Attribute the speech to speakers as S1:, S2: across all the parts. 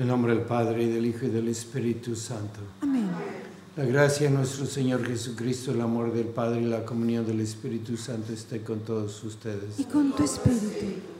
S1: En nombre del Padre, y del Hijo y del Espíritu Santo.
S2: Amén.
S1: La gracia de nuestro Señor Jesucristo, el amor del Padre y la comunión del Espíritu Santo esté con todos ustedes.
S2: Y con tu Espíritu.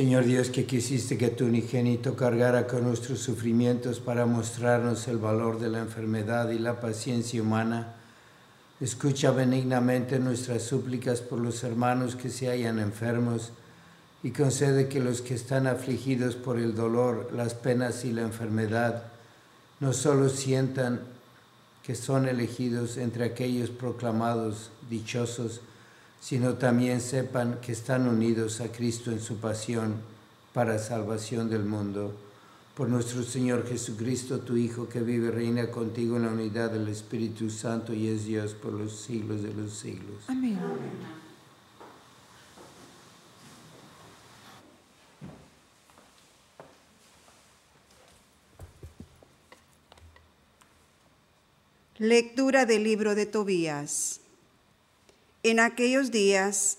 S1: Señor Dios, que quisiste que tu unigénito cargara con nuestros sufrimientos para mostrarnos el valor de la enfermedad y la paciencia humana, escucha benignamente nuestras súplicas por los hermanos que se hallan enfermos y concede que los que están afligidos por el dolor, las penas y la enfermedad, no solo sientan que son elegidos entre aquellos proclamados dichosos, sino también sepan que están unidos a Cristo en su pasión para salvación del mundo. Por nuestro Señor Jesucristo, tu Hijo, que vive y reina contigo en la unidad del Espíritu Santo y es Dios por los siglos de los siglos.
S2: Amén. Lectura del libro de Tobías. En aquellos días,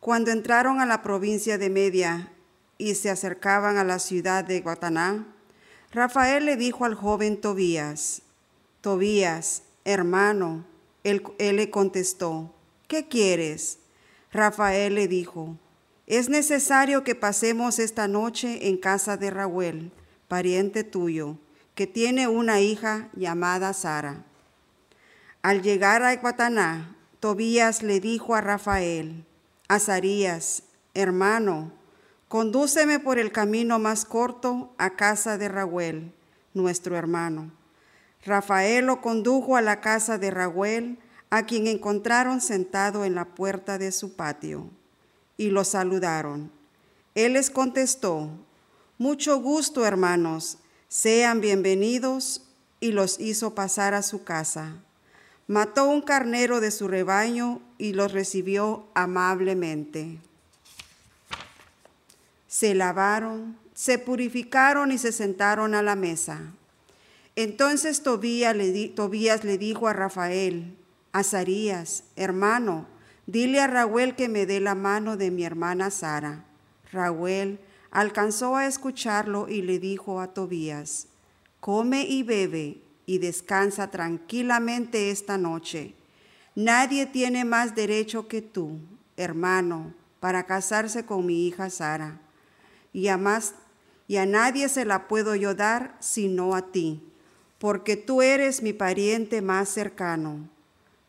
S2: cuando entraron a la provincia de Media y se acercaban a la ciudad de Guataná, Rafael le dijo al joven Tobías, Tobías, hermano, él, él, le contestó, ¿qué quieres? Rafael le dijo, es necesario que pasemos esta noche en casa de Raúl, pariente tuyo, que tiene una hija llamada Sara. Al llegar a Guataná, Tobías le dijo a Rafael, Azarías, hermano, condúceme por el camino más corto a casa de Raúl, nuestro hermano. Rafael lo condujo a la casa de Raúl, a quien encontraron sentado en la puerta de su patio, y lo saludaron. Él les contestó, mucho gusto, hermanos, sean bienvenidos, y los hizo pasar a su casa. Mató un carnero de su rebaño y los recibió amablemente. Se lavaron, se purificaron y se sentaron a la mesa. Entonces Tobías le, dijo a Rafael, Azarías, hermano, dile a Raúl que me dé la mano de mi hermana Sara. Raúl alcanzó a escucharlo y le dijo a Tobías, come y bebe y descansa tranquilamente esta noche. Nadie tiene más derecho que tú, hermano, para casarse con mi hija Sara. Y a, más, y a nadie se la puedo yo dar sino a ti, porque tú eres mi pariente más cercano.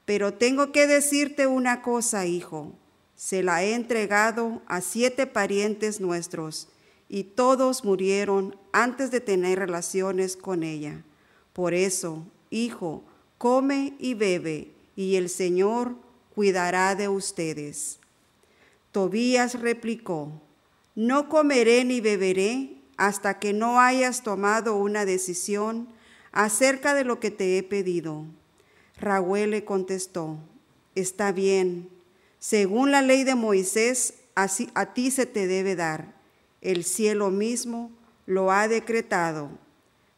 S2: Pero tengo que decirte una cosa, hijo. Se la he entregado a siete parientes nuestros, y todos murieron antes de tener relaciones con ella. Por eso, hijo, come y bebe, y el Señor cuidará de ustedes. Tobías replicó, no comeré ni beberé hasta que no hayas tomado una decisión acerca de lo que te he pedido. Raúl le contestó, está bien, según la ley de Moisés, así a ti se te debe dar. El cielo mismo lo ha decretado.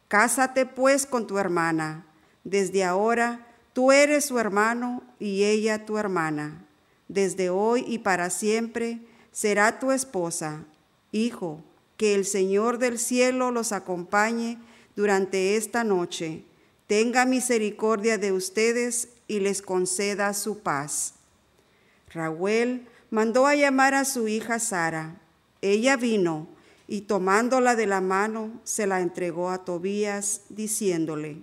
S2: Cásate pues con tu hermana. Desde ahora tú eres su hermano y ella tu hermana. Desde hoy y para siempre será tu esposa. Hijo, que el Señor del cielo los acompañe durante esta noche. Tenga misericordia de ustedes y les conceda su paz. Raúl mandó a llamar a su hija Sara. Ella vino y tomándola de la mano se la entregó a Tobías, diciéndole,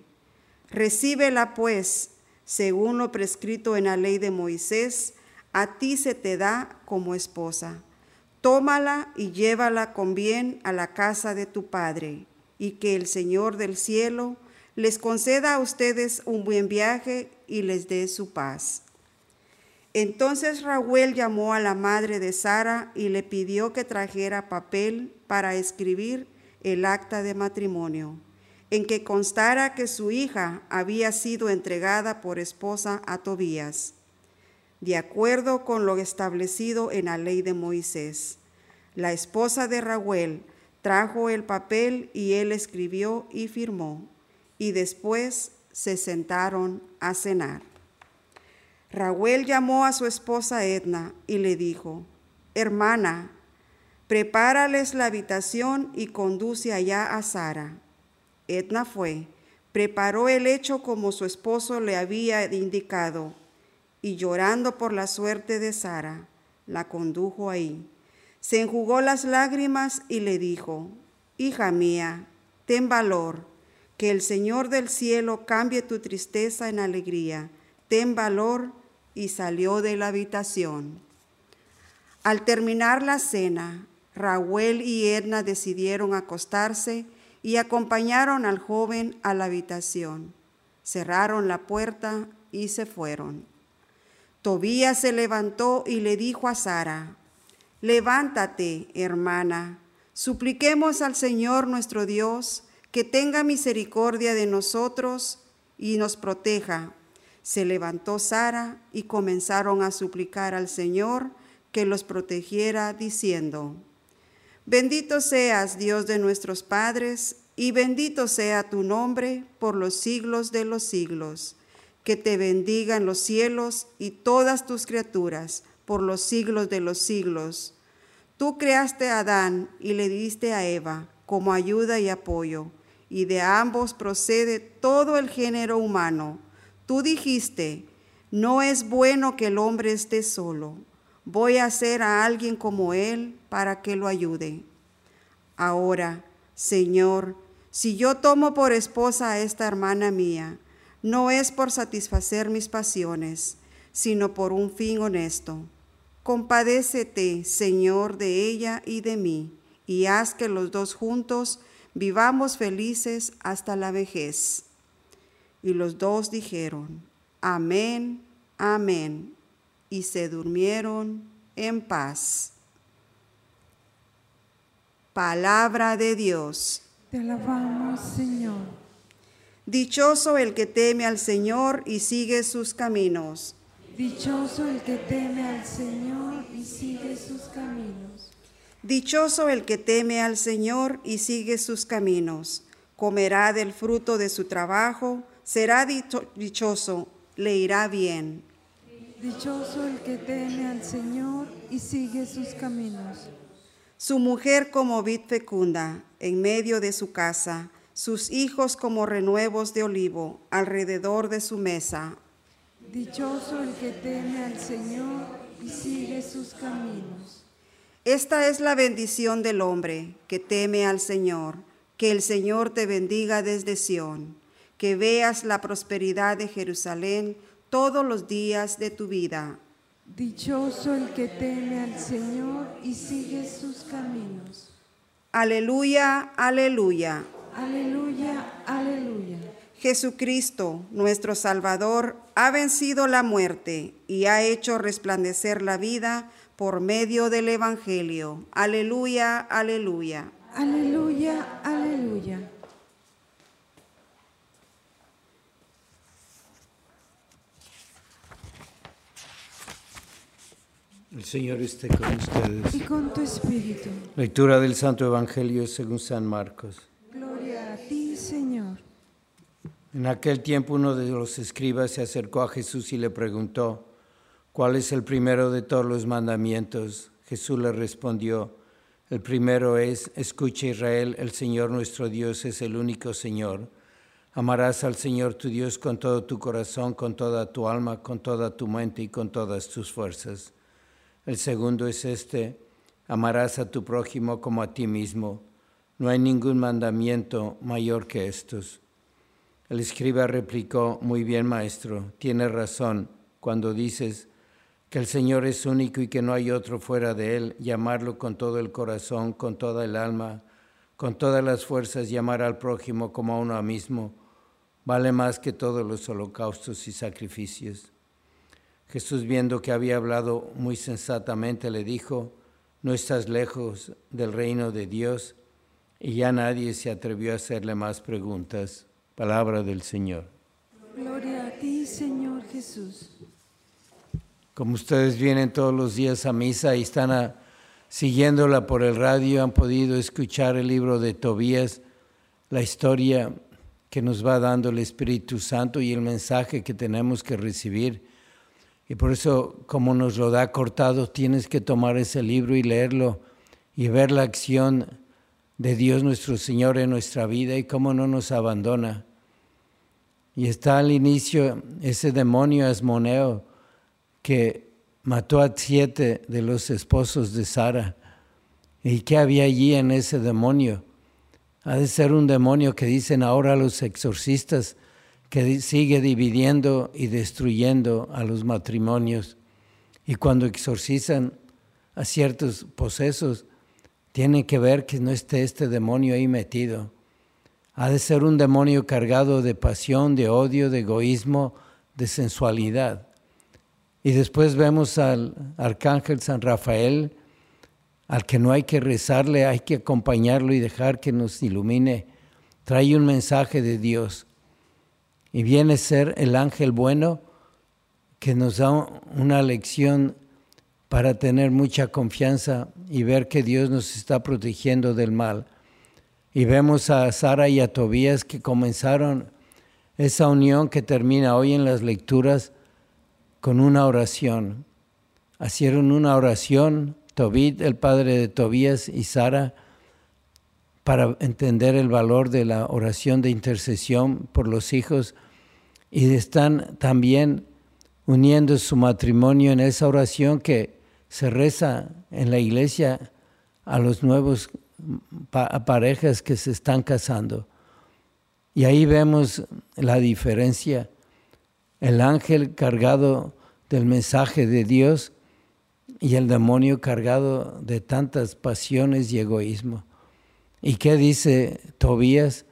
S2: Recíbela pues, según lo prescrito en la ley de Moisés, a ti se te da como esposa. Tómala y llévala con bien a la casa de tu padre, y que el Señor del cielo les conceda a ustedes un buen viaje y les dé su paz. Entonces Raúl llamó a la madre de Sara y le pidió que trajera papel para escribir el acta de matrimonio, en que constara que su hija había sido entregada por esposa a Tobías, de acuerdo con lo establecido en la ley de Moisés. La esposa de Raúl trajo el papel y él escribió y firmó, y después se sentaron a cenar. Raúl llamó a su esposa Edna y le dijo, Hermana, prepárales la habitación y conduce allá a Sara. Edna fue, preparó el hecho como su esposo le había indicado, y llorando por la suerte de Sara, la condujo ahí. Se enjugó las lágrimas y le dijo, Hija mía, ten valor, que el Señor del cielo cambie tu tristeza en alegría. Ten valor y salió de la habitación. Al terminar la cena, Raúl y Edna decidieron acostarse y acompañaron al joven a la habitación. Cerraron la puerta y se fueron. Tobías se levantó y le dijo a Sara, Levántate, hermana, supliquemos al Señor nuestro Dios que tenga misericordia de nosotros y nos proteja. Se levantó Sara y comenzaron a suplicar al Señor que los protegiera, diciendo, Bendito seas, Dios de nuestros padres, y bendito sea tu nombre por los siglos de los siglos. Que te bendigan los cielos y todas tus criaturas por los siglos de los siglos. Tú creaste a Adán y le diste a Eva como ayuda y apoyo, y de ambos procede todo el género humano. Tú dijiste, no es bueno que el hombre esté solo. Voy a hacer a alguien como él para que lo ayude. Ahora, Señor, si yo tomo por esposa a esta hermana mía, no es por satisfacer mis pasiones, sino por un fin honesto. Compadécete, Señor, de ella y de mí, y haz que los dos juntos vivamos felices hasta la vejez. Y los dos dijeron, Amén, amén, y se durmieron en paz. Palabra de Dios.
S3: Te alabamos, Señor.
S2: Dichoso el que teme al Señor y sigue sus caminos.
S4: Dichoso el que teme al Señor y sigue sus caminos.
S2: Dichoso el que teme al Señor y sigue sus caminos. Comerá del fruto de su trabajo, será dicho- dichoso, le irá bien.
S4: Dichoso el que teme al Señor y sigue sus caminos.
S2: Su mujer como vid fecunda en medio de su casa, sus hijos como renuevos de olivo alrededor de su mesa.
S4: Dichoso el que teme al Señor y sigue sus caminos.
S2: Esta es la bendición del hombre que teme al Señor. Que el Señor te bendiga desde Sión. Que veas la prosperidad de Jerusalén todos los días de tu vida.
S4: Dichoso el que teme al Señor y sigue sus caminos.
S2: Aleluya, aleluya.
S4: Aleluya, aleluya.
S2: Jesucristo, nuestro Salvador, ha vencido la muerte y ha hecho resplandecer la vida por medio del Evangelio. Aleluya, aleluya.
S4: Aleluya, aleluya.
S1: El Señor esté con ustedes.
S4: Y con tu espíritu.
S1: Lectura del Santo Evangelio según San Marcos.
S4: Gloria a ti, Señor.
S1: En aquel tiempo uno de los escribas se acercó a Jesús y le preguntó, ¿cuál es el primero de todos los mandamientos? Jesús le respondió, el primero es, escucha Israel, el Señor nuestro Dios es el único Señor. Amarás al Señor tu Dios con todo tu corazón, con toda tu alma, con toda tu mente y con todas tus fuerzas. El segundo es este, amarás a tu prójimo como a ti mismo. No hay ningún mandamiento mayor que estos. El escriba replicó, muy bien maestro, tienes razón cuando dices que el Señor es único y que no hay otro fuera de Él, llamarlo con todo el corazón, con toda el alma, con todas las fuerzas, llamar al prójimo como a uno mismo, vale más que todos los holocaustos y sacrificios. Jesús, viendo que había hablado muy sensatamente, le dijo, no estás lejos del reino de Dios, y ya nadie se atrevió a hacerle más preguntas. Palabra del Señor.
S4: Gloria a ti, Señor Jesús.
S1: Como ustedes vienen todos los días a misa y están a- siguiéndola por el radio, han podido escuchar el libro de Tobías, la historia que nos va dando el Espíritu Santo y el mensaje que tenemos que recibir. Y por eso, como nos lo da cortado, tienes que tomar ese libro y leerlo y ver la acción de Dios nuestro Señor en nuestra vida y cómo no nos abandona. Y está al inicio ese demonio asmoneo que mató a siete de los esposos de Sara. ¿Y qué había allí en ese demonio? Ha de ser un demonio que dicen ahora los exorcistas que sigue dividiendo y destruyendo a los matrimonios. Y cuando exorcizan a ciertos posesos, tienen que ver que no esté este demonio ahí metido. Ha de ser un demonio cargado de pasión, de odio, de egoísmo, de sensualidad. Y después vemos al arcángel San Rafael, al que no hay que rezarle, hay que acompañarlo y dejar que nos ilumine. Trae un mensaje de Dios. Y viene a ser el ángel bueno que nos da una lección para tener mucha confianza y ver que Dios nos está protegiendo del mal. Y vemos a Sara y a Tobías que comenzaron esa unión que termina hoy en las lecturas con una oración. Hicieron una oración, Tobit, el padre de Tobías, y Sara, para entender el valor de la oración de intercesión por los hijos, y están también uniendo su matrimonio en esa oración que se reza en la iglesia a los nuevos parejas que se están casando. Y ahí vemos la diferencia. El ángel cargado del mensaje de Dios y el demonio cargado de tantas pasiones y egoísmo. ¿Y qué dice Tobías?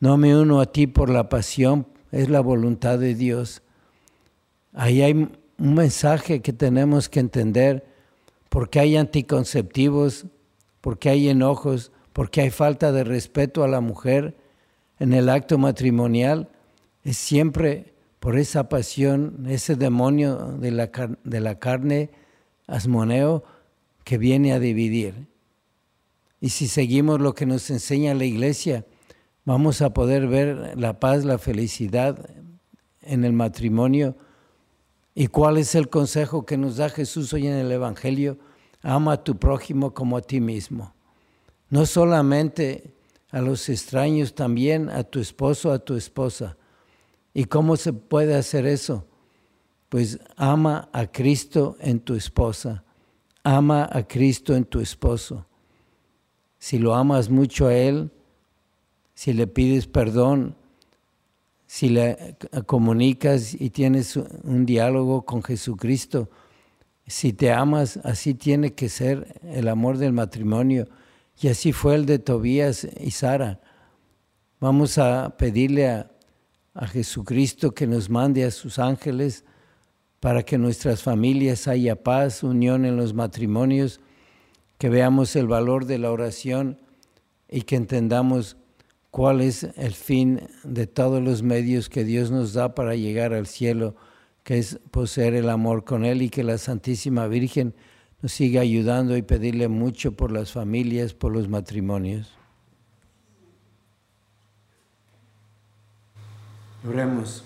S1: No me uno a ti por la pasión, es la voluntad de Dios. Ahí hay un mensaje que tenemos que entender, porque hay anticonceptivos, porque hay enojos, porque hay falta de respeto a la mujer, en el acto matrimonial es siempre por esa pasión, ese demonio de la, de la carne, asmoneo, que viene a dividir. Y si seguimos lo que nos enseña la iglesia, vamos a poder ver la paz, la felicidad en el matrimonio. ¿Y cuál es el consejo que nos da Jesús hoy en el Evangelio? Ama a tu prójimo como a ti mismo. No solamente a los extraños, también a tu esposo, a tu esposa. ¿Y cómo se puede hacer eso? Pues ama a Cristo en tu esposa, ama a Cristo en tu esposo. Si lo amas mucho a Él, si le pides perdón, si le comunicas y tienes un diálogo con Jesucristo, si te amas, así tiene que ser el amor del matrimonio. Y así fue el de Tobías y Sara. Vamos a pedirle a, a Jesucristo que nos mande a sus ángeles para que nuestras familias haya paz, unión en los matrimonios, que veamos el valor de la oración y que entendamos cuál es el fin de todos los medios que Dios nos da para llegar al cielo que es poseer el amor con Él y que la Santísima Virgen nos siga ayudando y pedirle mucho por las familias, por los matrimonios. Oremos.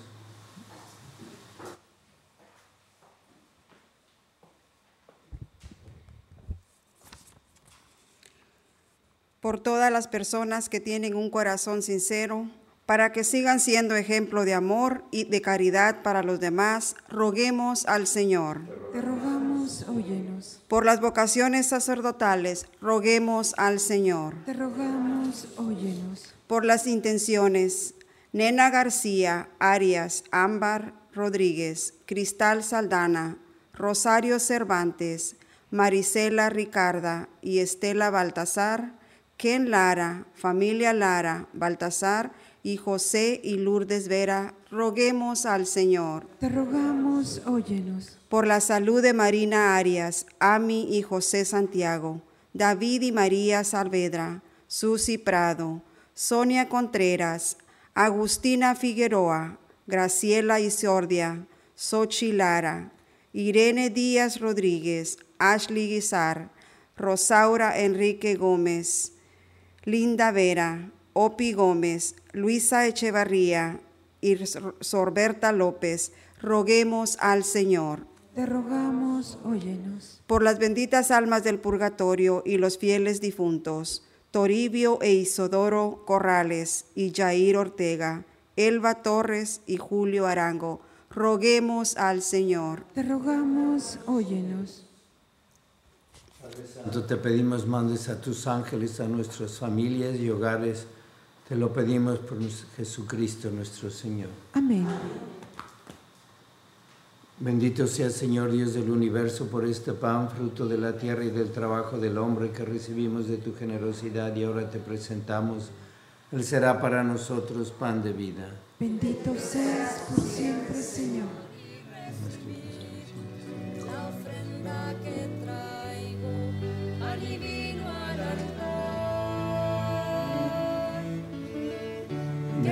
S2: Por todas las personas que tienen un corazón sincero, para que sigan siendo ejemplo de amor y de caridad para los demás, roguemos al Señor.
S4: Te rogamos, óyenos.
S2: Por las vocaciones sacerdotales, roguemos al Señor.
S4: Te rogamos, óyenos.
S2: Por las intenciones, Nena García, Arias, Ámbar Rodríguez, Cristal Saldana, Rosario Cervantes, Marisela Ricarda y Estela Baltasar, Ken Lara, familia Lara, Baltasar, y José y Lourdes Vera, roguemos al Señor.
S4: Te rogamos, óyenos.
S2: Por la salud de Marina Arias, Ami y José Santiago, David y María Saavedra, Susi Prado, Sonia Contreras, Agustina Figueroa, Graciela Isordia, Sochi Lara, Irene Díaz Rodríguez, Ashley Guizar, Rosaura Enrique Gómez, Linda Vera, Opi Gómez, Luisa Echevarría y Sorberta López, roguemos al Señor.
S4: Te rogamos, óyenos.
S2: Por las benditas almas del purgatorio y los fieles difuntos, Toribio e Isodoro Corrales y Jair Ortega, Elba Torres y Julio Arango, roguemos al Señor.
S4: Te rogamos, óyenos.
S1: Santo, te pedimos mandes a tus ángeles a nuestras familias y hogares te lo pedimos por Jesucristo nuestro Señor.
S4: Amén.
S1: Bendito sea Señor Dios del universo por este pan, fruto de la tierra y del trabajo del hombre que recibimos de tu generosidad y ahora te presentamos. Él será para nosotros pan de vida.
S4: Bendito seas por siempre, Señor.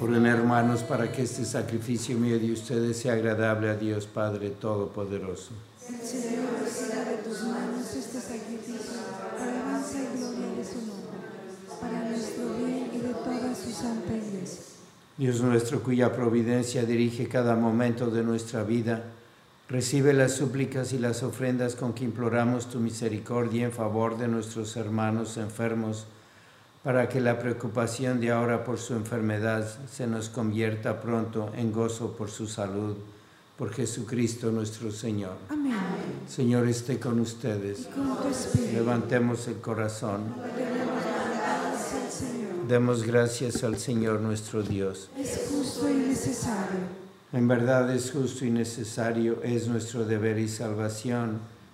S1: Oren hermanos para que este sacrificio mío de ustedes sea agradable a Dios Padre Todopoderoso.
S4: El Señor reciba de tus manos este sacrificio para alabanza y gloria de su nombre, para nuestro bien y de toda su santa iglesia.
S1: Dios nuestro, cuya providencia dirige cada momento de nuestra vida, recibe las súplicas y las ofrendas con que imploramos tu misericordia en favor de nuestros hermanos enfermos, para que la preocupación de ahora por su enfermedad se nos convierta pronto en gozo por su salud. Por Jesucristo nuestro Señor.
S4: Amén.
S1: Señor esté con ustedes.
S4: Con.
S1: Levantemos el corazón. Demos gracias al Señor nuestro Dios.
S4: Es justo y necesario.
S1: En verdad es justo y necesario, es nuestro deber y salvación.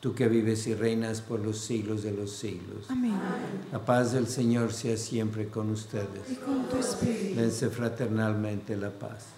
S1: tú que vives y reinas por los siglos de los siglos.
S4: Amén.
S1: La paz del Señor sea siempre con ustedes.
S4: Y con tu espíritu.
S1: Dense fraternalmente la paz.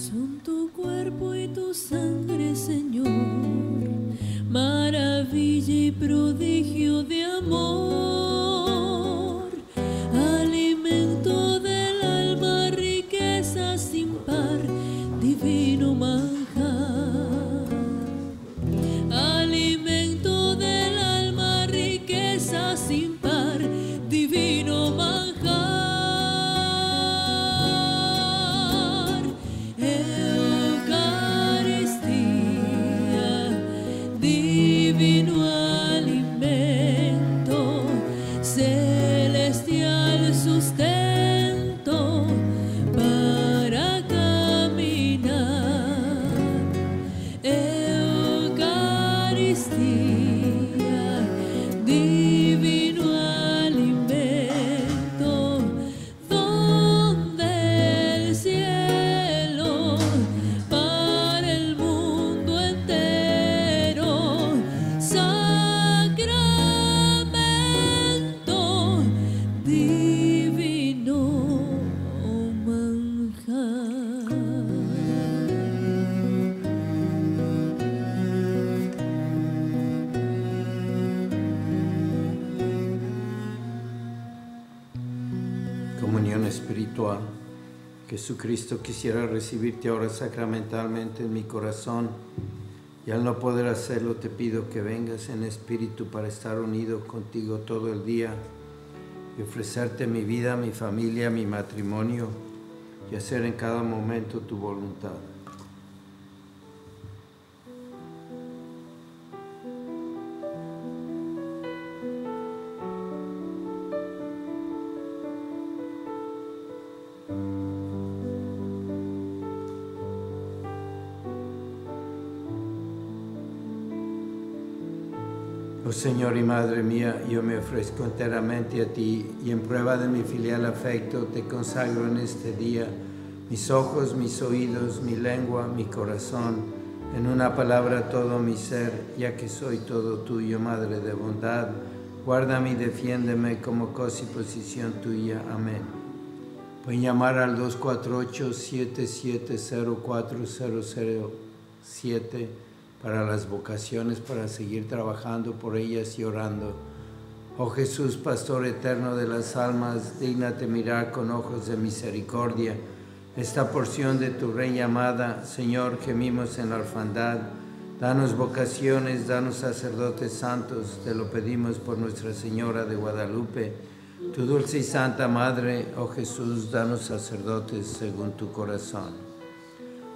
S5: Son tu cuerpo y tu sangre, Señor, maravilla y prodigio de amor,
S1: Jesucristo quisiera recibirte ahora sacramentalmente en mi corazón y al no poder hacerlo te pido que vengas en espíritu para estar unido contigo todo el día y ofrecerte mi vida, mi familia, mi matrimonio y hacer en cada momento tu voluntad. Señor y Madre mía, yo me ofrezco enteramente a ti y en prueba de mi filial afecto te consagro en este día mis ojos, mis oídos, mi lengua, mi corazón, en una palabra todo mi ser, ya que soy todo tuyo, Madre de bondad. Guárdame y defiéndeme como cosa y posición tuya. Amén. Pueden llamar al 248-7704-007 para las vocaciones, para seguir trabajando por ellas y orando. Oh Jesús, Pastor eterno de las almas, dígnate mirar con ojos de misericordia esta porción de tu Rey amada. Señor, gemimos en la orfandad. Danos vocaciones, danos sacerdotes santos, te lo pedimos por Nuestra Señora de Guadalupe. Tu dulce y santa Madre, oh Jesús, danos sacerdotes según tu corazón.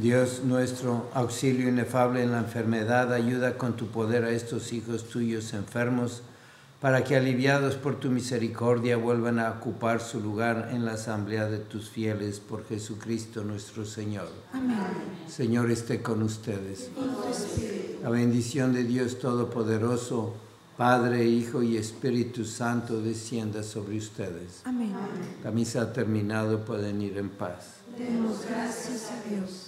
S1: Dios nuestro, auxilio inefable en la enfermedad, ayuda con tu poder a estos hijos tuyos enfermos, para que aliviados por tu misericordia vuelvan a ocupar su lugar en la asamblea de tus fieles por Jesucristo nuestro Señor.
S4: Amén.
S1: Señor esté con ustedes. La bendición de Dios Todopoderoso, Padre, Hijo y Espíritu Santo descienda sobre ustedes.
S4: Amén.
S1: La misa ha terminado, pueden ir en paz.
S4: Demos gracias a
S3: Dios.